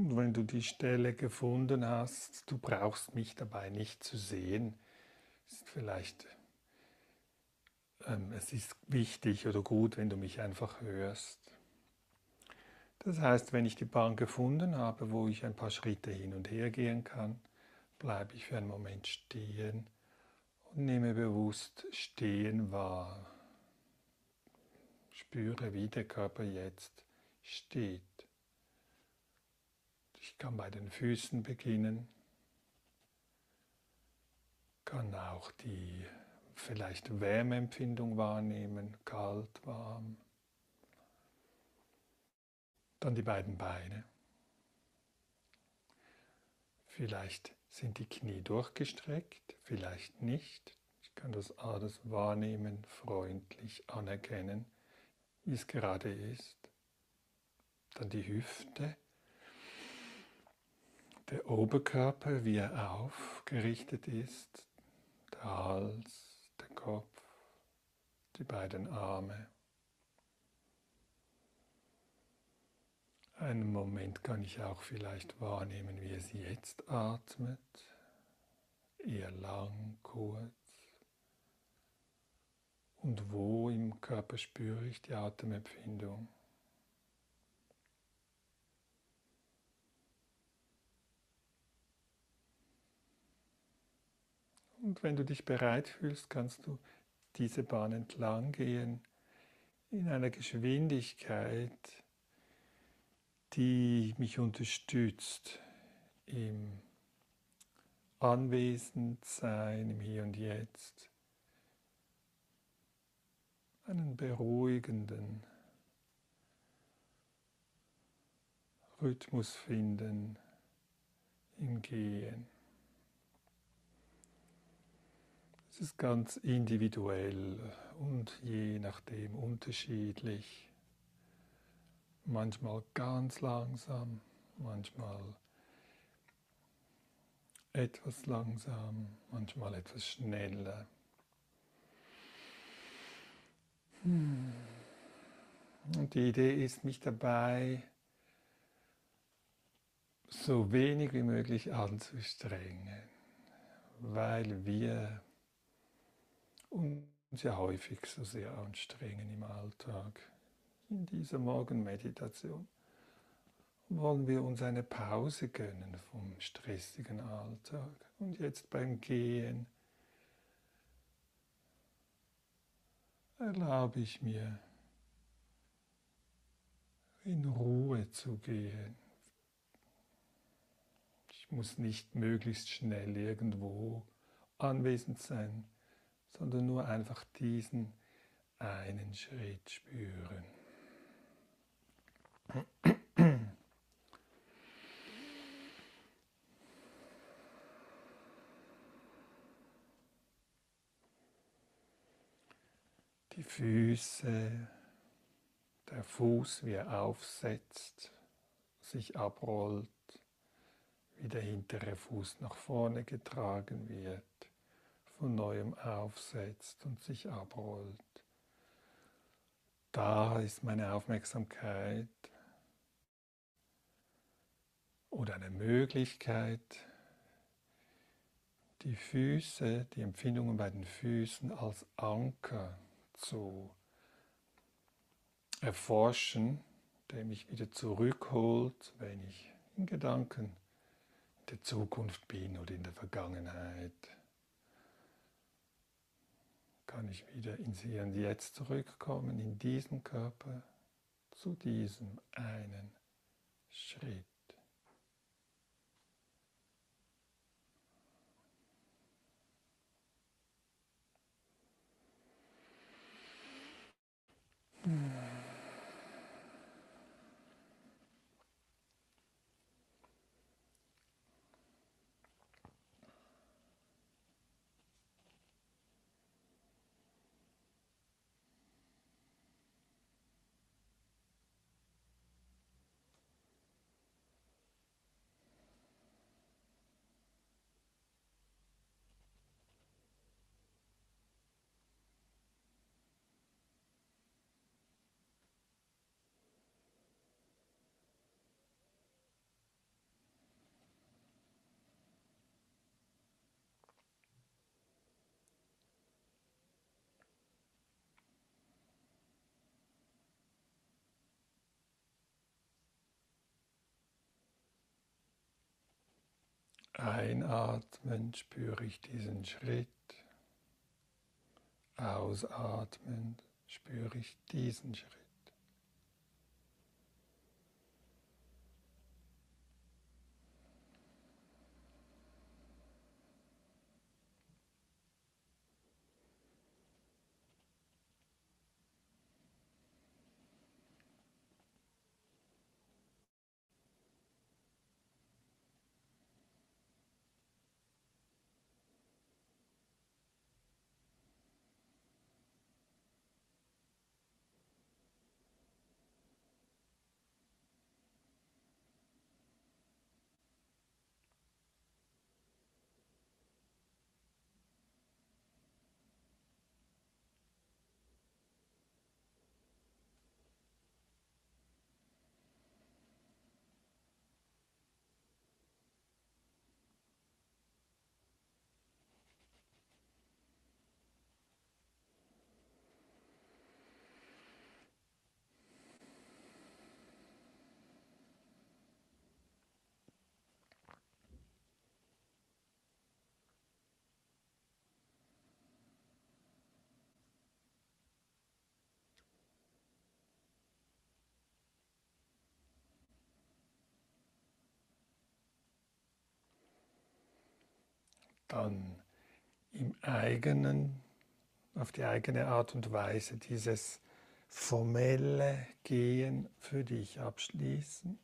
Wenn du die Stelle gefunden hast, du brauchst mich dabei nicht zu sehen, ist vielleicht ähm, es ist wichtig oder gut, wenn du mich einfach hörst. Das heißt, wenn ich die Bahn gefunden habe, wo ich ein paar Schritte hin und her gehen kann, bleibe ich für einen Moment stehen und nehme bewusst Stehen wahr. Spüre, wie der Körper jetzt steht. Kann bei den Füßen beginnen, kann auch die vielleicht Wärmeempfindung wahrnehmen, kalt, warm. Dann die beiden Beine. Vielleicht sind die Knie durchgestreckt, vielleicht nicht. Ich kann das alles wahrnehmen, freundlich anerkennen, wie es gerade ist. Dann die Hüfte, der Oberkörper, wie er aufgerichtet ist, der Hals, der Kopf, die beiden Arme. Einen Moment kann ich auch vielleicht wahrnehmen, wie es jetzt atmet, eher lang, kurz. Und wo im Körper spüre ich die Atemempfindung? Und wenn du dich bereit fühlst, kannst du diese Bahn entlang gehen in einer Geschwindigkeit, die mich unterstützt im Anwesendsein, im Hier und Jetzt, einen beruhigenden Rhythmus finden im Gehen. Es ist ganz individuell und je nachdem unterschiedlich. Manchmal ganz langsam, manchmal etwas langsam, manchmal etwas schneller. Hm. Und die Idee ist, mich dabei so wenig wie möglich anzustrengen, weil wir uns ja häufig so sehr anstrengen im Alltag. In dieser Morgenmeditation wollen wir uns eine Pause gönnen vom stressigen Alltag. Und jetzt beim Gehen erlaube ich mir, in Ruhe zu gehen. Ich muss nicht möglichst schnell irgendwo anwesend sein sondern nur einfach diesen einen Schritt spüren. Die Füße, der Fuß, wie er aufsetzt, sich abrollt, wie der hintere Fuß nach vorne getragen wird von neuem aufsetzt und sich abrollt. Da ist meine Aufmerksamkeit oder eine Möglichkeit, die Füße, die Empfindungen bei den Füßen als Anker zu erforschen, der mich wieder zurückholt, wenn ich in Gedanken in der Zukunft bin oder in der Vergangenheit kann wieder ins Hier und Jetzt zurückkommen, in diesen Körper, zu diesem einen Schritt. Einatmen spüre ich diesen Schritt. Ausatmen spüre ich diesen Schritt. Dann im eigenen, auf die eigene Art und Weise dieses formelle Gehen für dich abschließen.